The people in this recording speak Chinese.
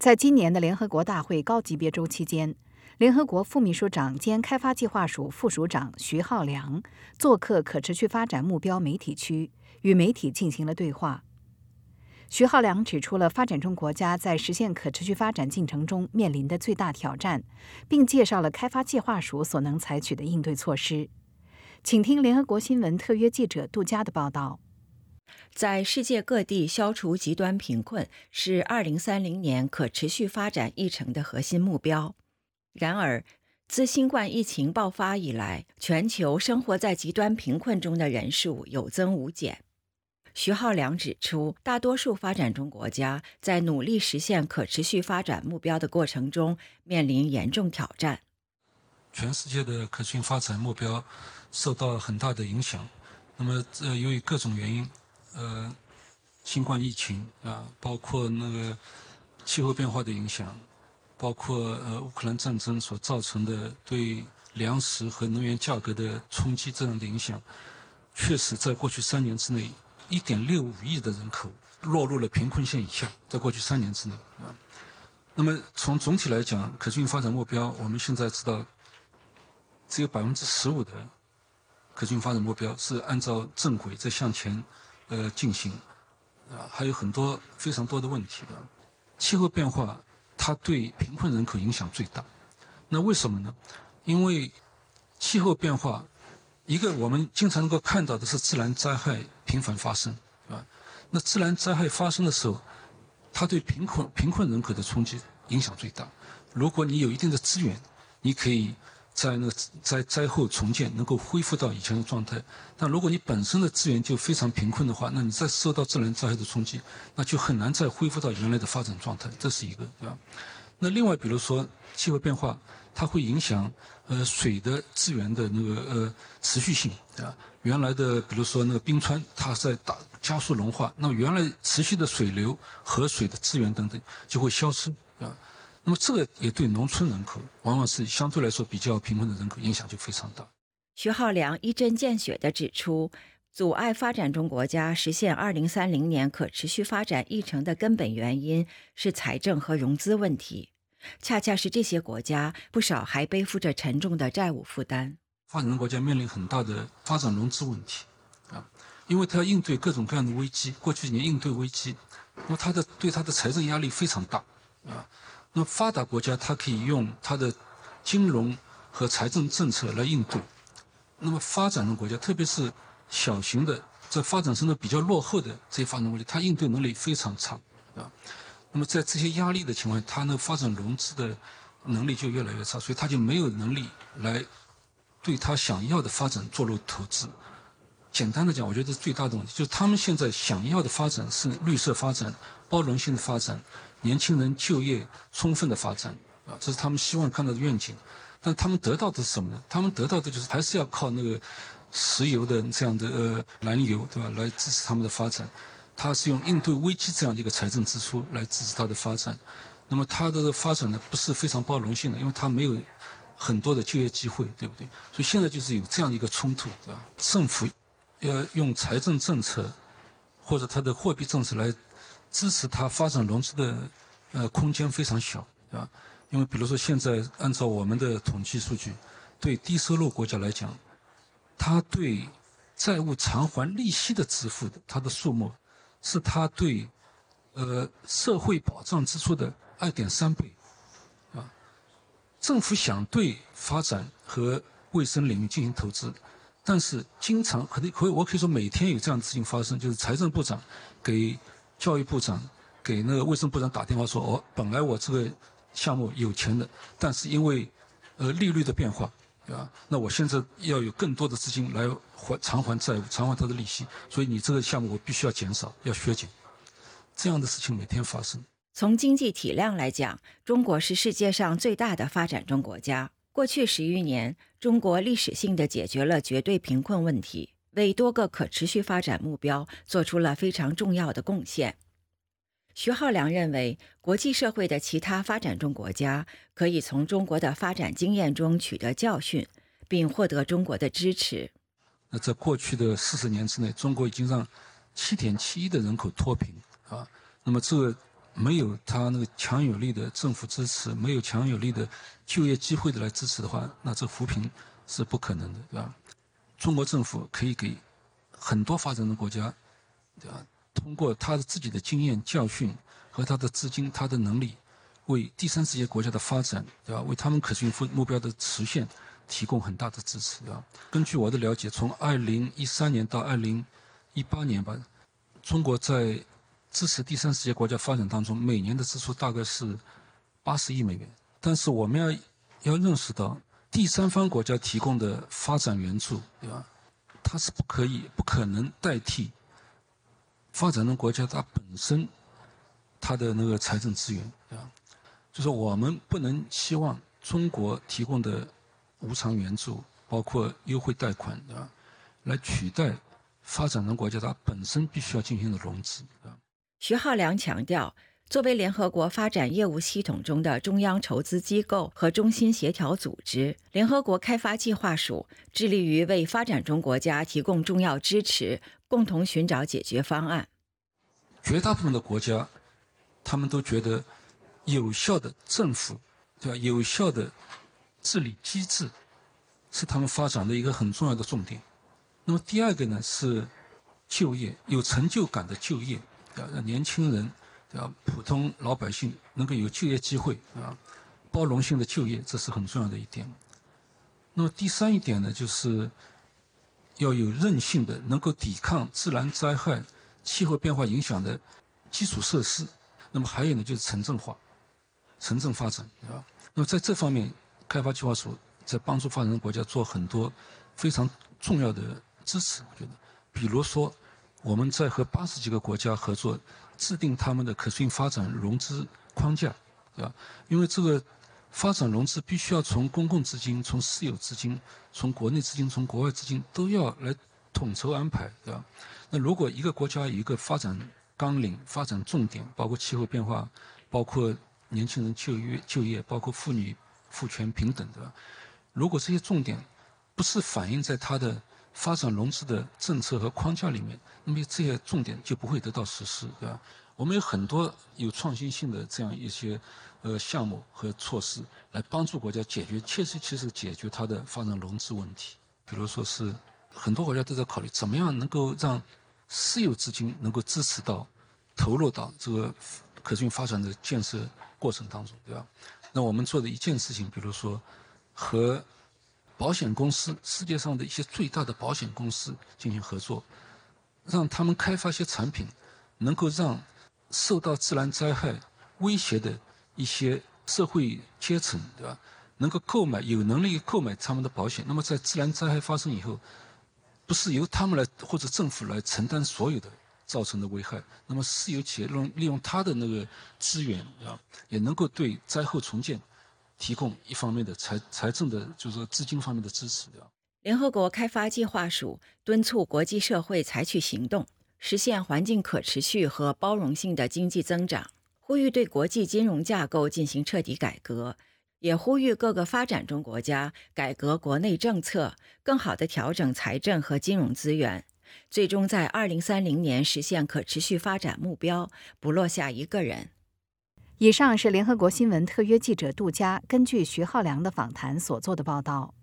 在今年的联合国大会高级别周期间，联合国副秘书长兼开发计划署副署长徐浩良做客可持续发展目标媒体区，与媒体进行了对话。徐浩良指出了发展中国家在实现可持续发展进程中面临的最大挑战，并介绍了开发计划署所能采取的应对措施。请听联合国新闻特约记者杜佳的报道。在世界各地消除极端贫困是2030年可持续发展议程的核心目标。然而，自新冠疫情爆发以来，全球生活在极端贫困中的人数有增无减。徐浩良指出，大多数发展中国家在努力实现可持续发展目标的过程中面临严重挑战。全世界的可持续发展目标受到很大的影响。那么，呃，由于各种原因。呃，新冠疫情啊，包括那个气候变化的影响，包括呃乌克兰战争所造成的对粮食和能源价格的冲击这样的影响，确实在过去三年之内，一点六五亿的人口落入了贫困线以下。在过去三年之内啊，那么从总体来讲，可持续发展目标，我们现在知道只有百分之十五的可持续发展目标是按照正轨在向前。呃，进行啊，还有很多非常多的问题的。气候变化它对贫困人口影响最大。那为什么呢？因为气候变化，一个我们经常能够看到的是自然灾害频繁发生，啊，那自然灾害发生的时候，它对贫困贫困人口的冲击影响最大。如果你有一定的资源，你可以。在那个灾灾后重建能够恢复到以前的状态，但如果你本身的资源就非常贫困的话，那你再受到自然灾害的冲击，那就很难再恢复到原来的发展状态。这是一个，对吧？那另外，比如说气候变化，它会影响呃水的资源的那个呃持续性，对吧？原来的比如说那个冰川，它在大加速融化，那么原来持续的水流、河水的资源等等就会消失，对吧？那么这个也对农村人口，往往是相对来说比较贫困的人口影响就非常大。徐浩良一针见血地指出，阻碍发展中国家实现2030年可持续发展议程的根本原因是财政和融资问题，恰恰是这些国家不少还背负着沉重的债务负担。发展中国家面临很大的发展融资问题啊，因为它要应对各种各样的危机，过去几年应对危机，那么它的对它的财政压力非常大啊。那么发达国家它可以用它的金融和财政政策来应对，那么发展中国家，特别是小型的在发展程度比较落后的这些发展国家，它应对能力非常差，啊，那么在这些压力的情况下，它那发展融资的能力就越来越差，所以它就没有能力来对它想要的发展做入投资。简单的讲，我觉得最大的问题就是他们现在想要的发展是绿色发展、包容性的发展。年轻人就业充分的发展，啊，这是他们希望看到的愿景，但他们得到的是什么呢？他们得到的就是还是要靠那个石油的这样的呃燃油，对吧？来支持他们的发展。他是用应对危机这样的一个财政支出来支持他的发展。那么他的发展呢，不是非常包容性的，因为他没有很多的就业机会，对不对？所以现在就是有这样的一个冲突，对吧？政府要用财政政策或者他的货币政策来。支持它发展融资的呃空间非常小，对吧？因为比如说现在按照我们的统计数据，对低收入国家来讲，它对债务偿还利息的支付的它的数目，是它对呃社会保障支出的二点三倍，啊，政府想对发展和卫生领域进行投资，但是经常可能可以我可以说每天有这样的事情发生，就是财政部长给教育部长给那个卫生部长打电话说：“哦，本来我这个项目有钱的，但是因为呃利率的变化，对吧？那我现在要有更多的资金来还偿还债务，偿还他的利息，所以你这个项目我必须要减少，要削减。这样的事情每天发生。从经济体量来讲，中国是世界上最大的发展中国家。过去十余年，中国历史性的解决了绝对贫困问题。”为多个可持续发展目标做出了非常重要的贡献。徐浩良认为，国际社会的其他发展中国家可以从中国的发展经验中取得教训，并获得中国的支持。那在过去的四十年之内，中国已经让七点七亿的人口脱贫啊。那么这没有他那个强有力的政府支持，没有强有力的就业机会的来支持的话，那这扶贫是不可能的，对吧？中国政府可以给很多发展中国家，对吧？通过他的自己的经验教训和他的资金、他的能力，为第三世界国家的发展，对吧？为他们可持续目标的实现提供很大的支持，对吧？根据我的了解，从二零一三年到二零一八年吧，中国在支持第三世界国家发展当中，每年的支出大概是八十亿美元。但是我们要要认识到，第三方国家提供的发展援助，对吧？它是不可以、不可能代替发展中国家它本身它的那个财政资源，对吧？就是我们不能期望中国提供的无偿援助，包括优惠贷款，对吧？来取代发展中国家它本身必须要进行的融资，对吧？徐浩良强调，作为联合国发展业务系统中的中央筹资机构和中心协调组织，联合国开发计划署致力于为发展中国家提供重要支持，共同寻找解决方案。绝大部分的国家，他们都觉得有效的政府，对吧？有效的治理机制是他们发展的一个很重要的重点。那么第二个呢是就业，有成就感的就业。要让年轻人，要普通老百姓能够有就业机会啊，包容性的就业，这是很重要的一点。那么第三一点呢，就是要有韧性的，能够抵抗自然灾害、气候变化影响的基础设施。那么还有呢，就是城镇化、城镇发展，对吧？那么在这方面，开发计划署在帮助发展中国家做很多非常重要的支持，我觉得，比如说。我们在和八十几个国家合作，制定他们的可持续发展融资框架，对吧？因为这个发展融资必须要从公共资金、从私有资金、从国内资金、从国外资金都要来统筹安排，对吧？那如果一个国家有一个发展纲领、发展重点，包括气候变化、包括年轻人就业、就业，包括妇女赋权平等，对吧？如果这些重点不是反映在它的发展融资的政策和框架里面，那么这些重点就不会得到实施，对吧？我们有很多有创新性的这样一些呃项目和措施，来帮助国家解决切实切实解决它的发展融资问题。比如说是很多国家都在考虑怎么样能够让私有资金能够支持到投入到这个可持续发展的建设过程当中，对吧？那我们做的一件事情，比如说和保险公司，世界上的一些最大的保险公司进行合作，让他们开发一些产品，能够让受到自然灾害威胁的一些社会阶层，对吧？能够购买有能力购买他们的保险。那么在自然灾害发生以后，不是由他们来或者政府来承担所有的造成的危害，那么私有企业利用利用他的那个资源，啊，也能够对灾后重建。提供一方面的财财政的，就是说资金方面的支持。联合国开发计划署敦促国际社会采取行动，实现环境可持续和包容性的经济增长，呼吁对国际金融架构进行彻底改革，也呼吁各个发展中国家改革国内政策，更好地调整财政和金融资源，最终在二零三零年实现可持续发展目标，不落下一个人。以上是联合国新闻特约记者杜佳根据徐浩良的访谈所做的报道。